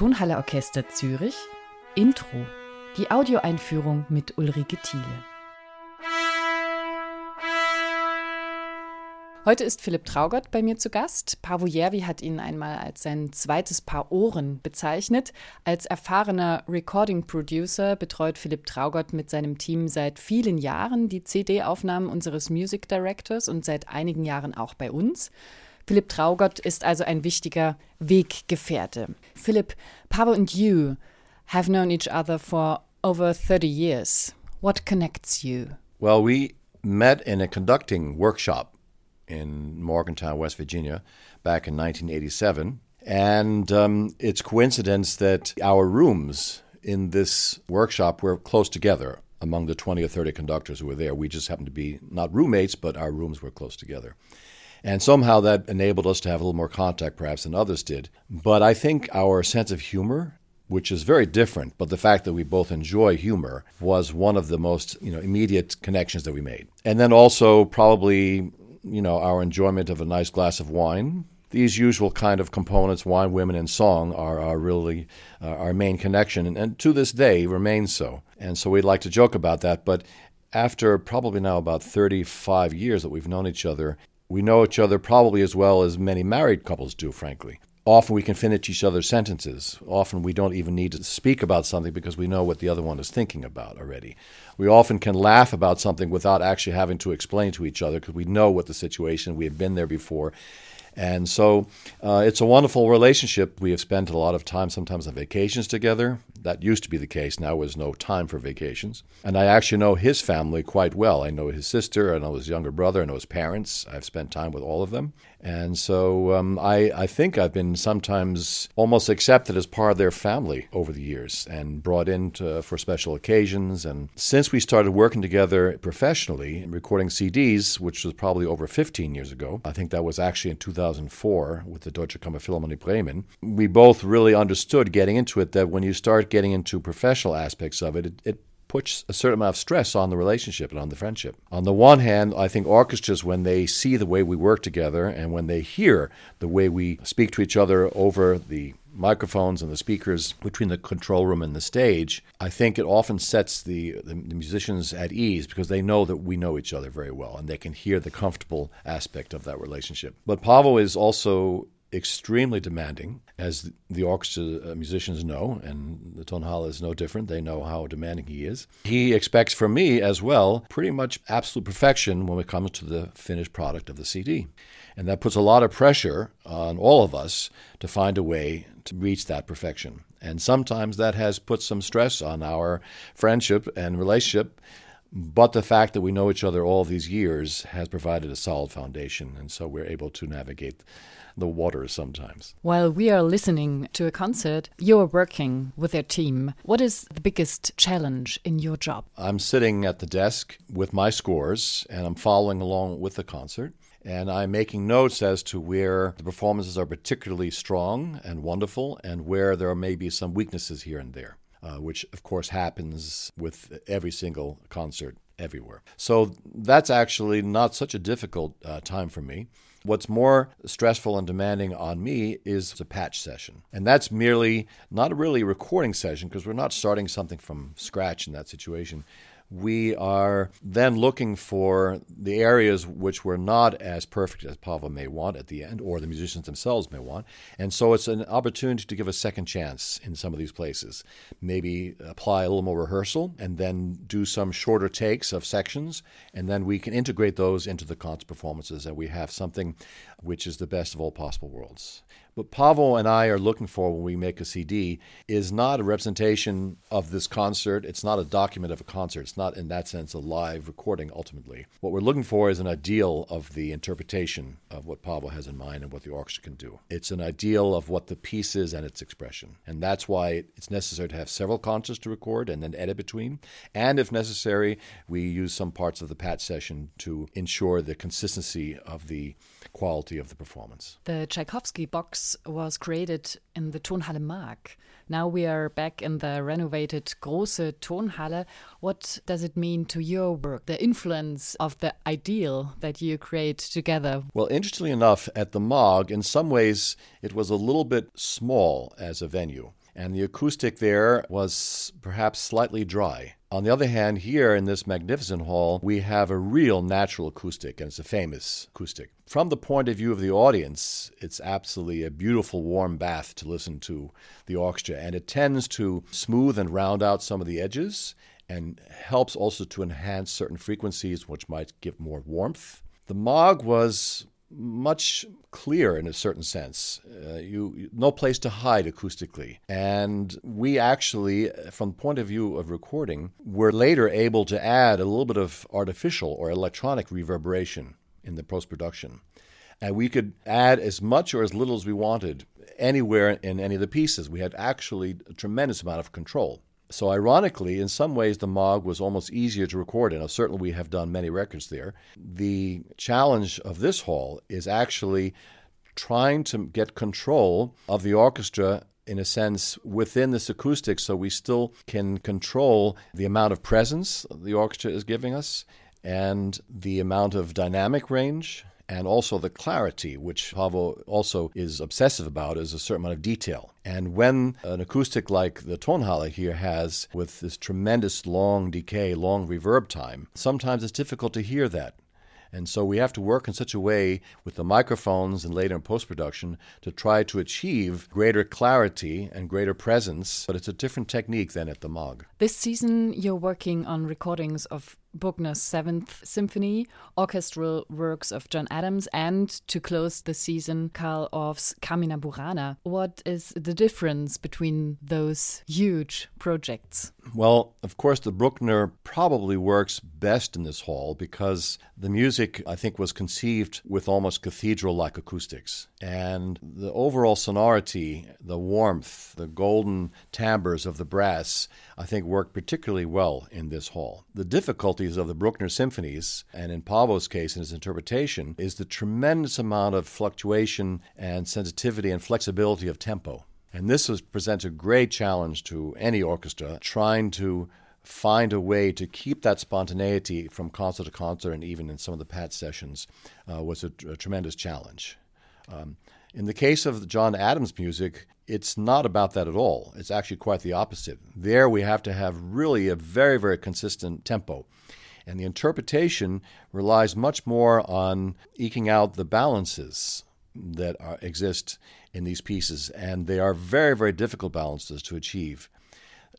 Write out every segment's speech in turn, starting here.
Tonhalle Orchester Zürich Intro. Die Audioeinführung mit Ulrike Thiele. Heute ist Philipp Traugott bei mir zu Gast. Pavo Järvi hat ihn einmal als sein zweites Paar Ohren bezeichnet. Als erfahrener Recording Producer betreut Philipp Traugott mit seinem Team seit vielen Jahren die CD-Aufnahmen unseres Music Directors und seit einigen Jahren auch bei uns. Philip Traugott ist also ein wichtiger Weggefährte. Philip, Paavo and you have known each other for over 30 years. What connects you? Well, we met in a conducting workshop in Morgantown, West Virginia, back in 1987. And um, it's coincidence that our rooms in this workshop were close together among the 20 or 30 conductors who were there. We just happened to be not roommates, but our rooms were close together. And somehow that enabled us to have a little more contact, perhaps, than others did. But I think our sense of humor, which is very different, but the fact that we both enjoy humor was one of the most you know, immediate connections that we made. And then also, probably you know, our enjoyment of a nice glass of wine. These usual kind of components, wine, women, and song, are, are really uh, our main connection, and, and to this day remains so. And so we'd like to joke about that. But after probably now about 35 years that we've known each other, we know each other probably as well as many married couples do, frankly. Often we can finish each other's sentences. Often we don't even need to speak about something because we know what the other one is thinking about already. We often can laugh about something without actually having to explain to each other because we know what the situation, we have been there before. And so uh, it's a wonderful relationship. We have spent a lot of time sometimes on vacations together. That used to be the case. Now there's no time for vacations. And I actually know his family quite well. I know his sister, I know his younger brother, I know his parents. I've spent time with all of them. And so um, I, I think I've been sometimes almost accepted as part of their family over the years and brought in to, for special occasions. And since we started working together professionally, recording CDs, which was probably over 15 years ago, I think that was actually in 2004 with the Deutsche Kammerphilharmonie Bremen, we both really understood getting into it that when you start getting into professional aspects of it, it, it puts a certain amount of stress on the relationship and on the friendship. On the one hand, I think orchestras, when they see the way we work together and when they hear the way we speak to each other over the microphones and the speakers between the control room and the stage, I think it often sets the, the, the, musicians at ease because they know that we know each other very well and they can hear the comfortable aspect of that relationship. But Paavo is also extremely demanding, as the orchestra uh, musicians know, and the Tonhalle is no different. They know how demanding he is. He expects from me as well pretty much absolute perfection when it comes to the finished product of the CD. And that puts a lot of pressure on all of us to find a way to reach that perfection. And sometimes that has put some stress on our friendship and relationship. But the fact that we know each other all these years has provided a solid foundation. And so we're able to navigate the waters sometimes. While we are listening to a concert, you're working with your team. What is the biggest challenge in your job? I'm sitting at the desk with my scores and I'm following along with the concert. And I'm making notes as to where the performances are particularly strong and wonderful and where there may be some weaknesses here and there. Uh, which of course happens with every single concert everywhere. So that's actually not such a difficult uh, time for me. What's more stressful and demanding on me is a patch session. And that's merely not really a recording session because we're not starting something from scratch in that situation we are then looking for the areas which were not as perfect as Paavo may want at the end, or the musicians themselves may want. And so it's an opportunity to give a second chance in some of these places. Maybe apply a little more rehearsal and then do some shorter takes of sections, and then we can integrate those into the concert performances, and we have something which is the best of all possible worlds. What Paavo and I are looking for when we make a CD is not a representation of this concert. It's not a document of a concert. It's not, in that sense, a live recording ultimately. What we're looking for is an ideal of the interpretation of what Paavo has in mind and what the orchestra can do. It's an ideal of what the piece is and its expression. And that's why it's necessary to have several concerts to record and then edit between. And if necessary, we use some parts of the patch session to ensure the consistency of the quality of the performance. The Tchaikovsky box was created in the Tonhalle Maag. Now we are back in the renovated Große Tonhalle. What does it mean to your work, the influence of the ideal that you create together? Well, interestingly enough, at the Maag, in some ways, it was a little bit small as a venue. And the acoustic there was perhaps slightly dry. On the other hand, here in this magnificent hall, we have a real natural acoustic, and it's a famous acoustic. From the point of view of the audience, it's absolutely a beautiful warm bath to listen to the orchestra, and it tends to smooth and round out some of the edges and helps also to enhance certain frequencies which might give more warmth. The Maag was much clearer in a certain sense. Uh, you no place to hide acoustically, and we actually, from the point of view of recording, were later able to add a little bit of artificial or electronic reverberation in the post production, and we could add as much or as little as we wanted anywhere in any of the pieces. We had actually a tremendous amount of control. So, ironically, in some ways, the Maag was almost easier to record in. Certainly, we have done many records there. The challenge of this hall is actually trying to get control of the orchestra in a sense within this acoustic so we still can control the amount of presence the orchestra is giving us and the amount of dynamic range and also the clarity, which Paavo also is obsessive about, is a certain amount of detail. And when an acoustic like the Tonhalle here has, with this tremendous long decay, long reverb time, sometimes it's difficult to hear that. And so we have to work in such a way with the microphones and later in post production to try to achieve greater clarity and greater presence, but it's a different technique than at the Maag. This season, you're working on recordings of Bruckner's Seventh Symphony, orchestral works of John Adams, and to close the season, Carl Orff's Carmina Burana. What is the difference between those huge projects? Well, of course, the Bruckner probably works best in this hall because the music, I think, was conceived with almost cathedral like acoustics. And the overall sonority, the warmth, the golden timbres of the brass, I think work particularly well in this hall. The difficulties of the Bruckner symphonies, and in Paavo's case in his interpretation, is the tremendous amount of fluctuation and sensitivity and flexibility of tempo. And this was, presents a great challenge to any orchestra trying to find a way to keep that spontaneity from concert to concert and even in some of the patch sessions uh, was a, a, tremendous challenge. Um, in the case of John Adams music, it's not about that at all. It's actually quite the opposite. There we have to have really a very, very consistent tempo. And the interpretation relies much more on eking out the balances that are, exist in these pieces, and they are very, very difficult balances to achieve.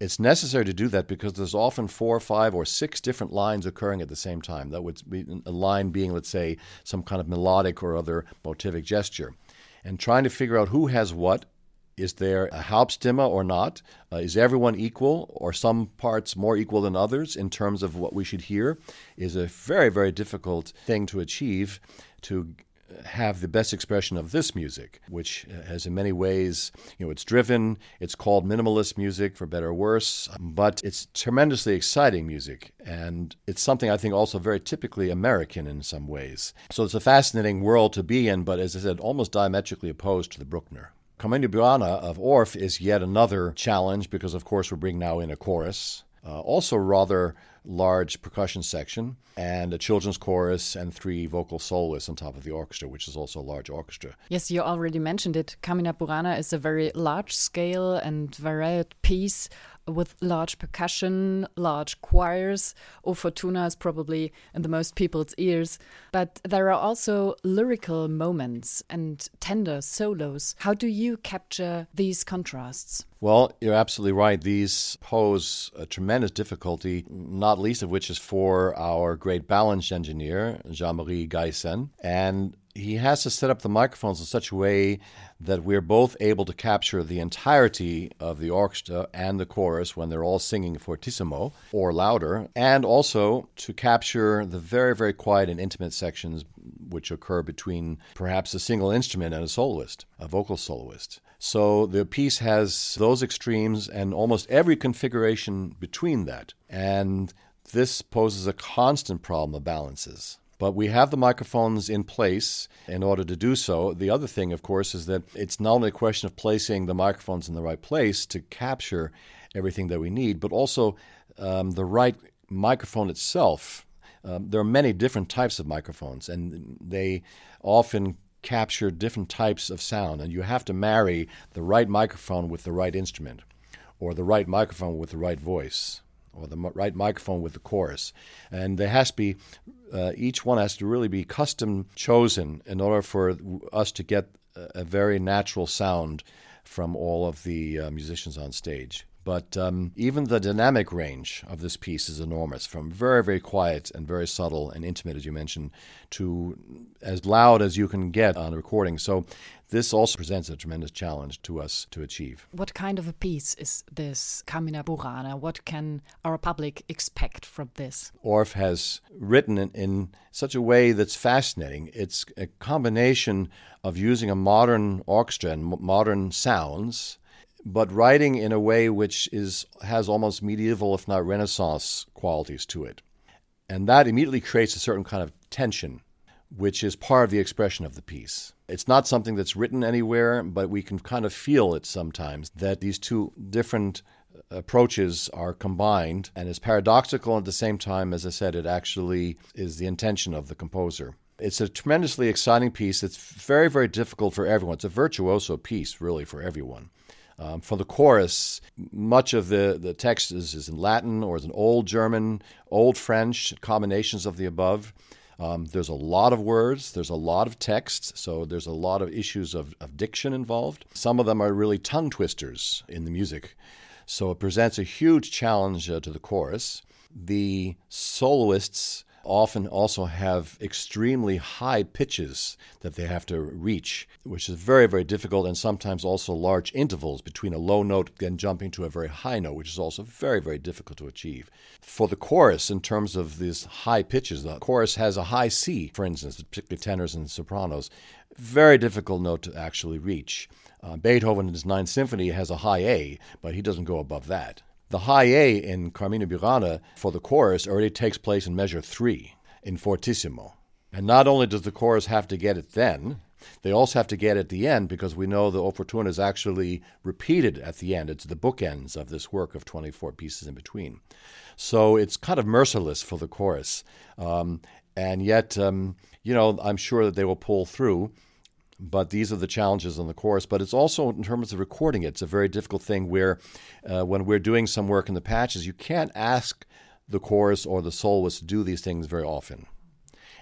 It's necessary to do that because there's often four, five, or six different lines occurring at the same time. That would be a line being, let's say, some kind of melodic or other motivic gesture. And trying to figure out who has what is there a Hauptstimme or not? Uh, is everyone equal or some parts more equal than others in terms of what we should hear? Is a very, very difficult thing to achieve to have the best expression of this music, which has in many ways, you know, it's driven, it's called minimalist music for better or worse, but it's tremendously exciting music. And it's something I think also very typically American in some ways. So it's a fascinating world to be in, but as I said, almost diametrically opposed to the Bruckner. Carmina Burana of Orff is yet another challenge because, of course, we're bringing now in a chorus. Uh, also, rather large percussion section, and a children's chorus and three vocal soloists on top of the orchestra, which is also a large orchestra. Yes, you already mentioned it. Carmina Burana is a very large scale and varied piece with large percussion, large choirs. O Fortuna is probably in the most people's ears. But there are also lyrical moments and tender solos. How do you capture these contrasts? Well, you're absolutely right. These pose a tremendous difficulty, not least of which is for our great balance engineer, Jean Marie Geijsen. And he has to set up the microphones in such a way that we're both able to capture the entirety of the orchestra and the chorus when they're all singing fortissimo or louder, and also to capture the very, very quiet and intimate sections which occur between perhaps a single instrument and a soloist, a vocal soloist. So the piece has those extremes and almost every configuration between that. And this poses a constant problem of balances. But we have the microphones in place in order to do so. The other thing, of course, is that it's not only a question of placing the microphones in the right place to capture everything that we need, but also um, the right microphone itself. Um, there are many different types of microphones, and they often capture different types of sound, and you have to marry the right microphone with the right instrument, or the right microphone with the right voice, or the right microphone with the chorus. And there has to be, uh, each one has to really be custom chosen in order for us to get a, a very natural sound from all of the uh, musicians on stage. But um, even the dynamic range of this piece is enormous, from very, very quiet and very subtle and intimate, as you mentioned, to as loud as you can get on a recording. So this also presents a tremendous challenge to us to achieve. What kind of a piece is this Carmina Burana? What can our public expect from this? Orff has written it in such a way that's fascinating. It's a combination of using a modern orchestra and modern sounds but writing in a way which is has almost medieval, if not Renaissance, qualities to it. And that immediately creates a certain kind of tension, which is part of the expression of the piece. It's not something that's written anywhere, but we can kind of feel it sometimes that these two different approaches are combined and is paradoxical at the same time as I said it actually is the intention of the composer. It's a tremendously exciting piece. It's very, very difficult for everyone. It's a virtuoso piece, really, for everyone. Um, for the chorus, much of the, the text is, is in Latin or is in Old German, Old French, combinations of the above. Um, there's a lot of words, there's a lot of text, so there's a lot of issues of, of diction involved. Some of them are really tongue twisters in the music. So it presents a huge challenge uh, to the chorus. The soloists often also have extremely high pitches that they have to reach, which is very, very difficult, and sometimes also large intervals between a low note and jumping to a very high note, which is also very, very difficult to achieve. For the chorus, in terms of these high pitches, the chorus has a high C, for instance, particularly tenors and sopranos. Very difficult note to actually reach. Uh, Beethoven in his Ninth Symphony has a high A, but he doesn't go above that. The high A in Carmina Burana for the chorus already takes place in measure three in fortissimo. And not only does the chorus have to get it then, they also have to get it at the end because we know the O fortuna is actually repeated at the end. It's the bookends of this work of 24 pieces in between. So it's kind of merciless for the chorus. Um, and yet, um, you know, I'm sure that they will pull through but these are the challenges on the chorus. But it's also in terms of recording it, it's a very difficult thing where uh, when we're doing some work in the patches, you can't ask the chorus or the soloist to do these things very often.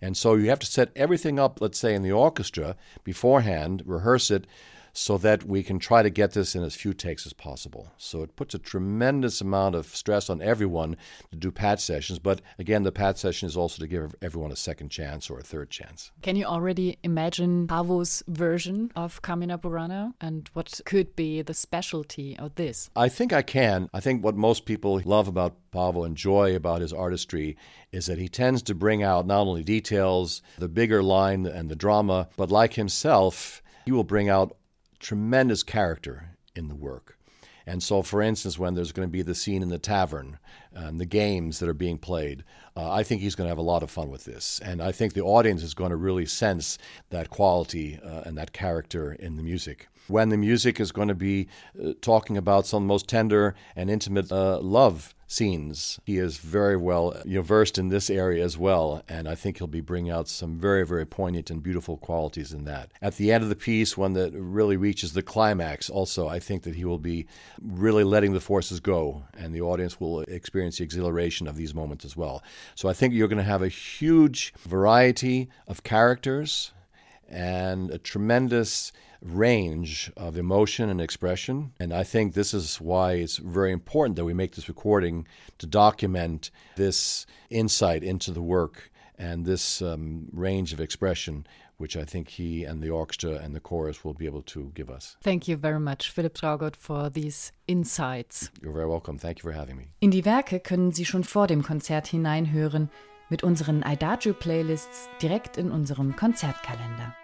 And so you have to set everything up, let's say, in the orchestra beforehand, rehearse it, so that we can try to get this in as few takes as possible. So it puts a tremendous amount of stress on everyone to do patch sessions. But again, the patch session is also to give everyone a second chance or a third chance. Can you already imagine Paavo's version of Carmina Burana and what could be the specialty of this? I think I can. I think what most people love about Paavo enjoy about his artistry is that he tends to bring out not only details, the bigger line and the drama, but like himself, he will bring out tremendous character in the work. And so, for instance, when there's going to be the scene in the tavern and the games that are being played, uh, I think he's going to have a lot of fun with this. And I think the audience is going to really sense that quality uh, and that character in the music. When the music is going to be uh, talking about some most tender and intimate uh, love scenes. He is very well uh, you know, versed in this area as well, and I think he'll be bringing out some very, very poignant and beautiful qualities in that. At the end of the piece, one that really reaches the climax, also, I think that he will be really letting the forces go, and the audience will experience the exhilaration of these moments as well. So I think you're going to have a huge variety of characters and a tremendous range of emotion and expression. And I think this is why it's very important that we make this recording to document this insight into the work and this um, range of expression, which I think he and the orchestra and the chorus will be able to give us. Thank you very much, Philipp Traugott, for these insights. You're very welcome. Thank you for having me. In die Werke können Sie schon vor dem Konzert hineinhören mit unseren Adagio-Playlists direkt in unserem Konzertkalender.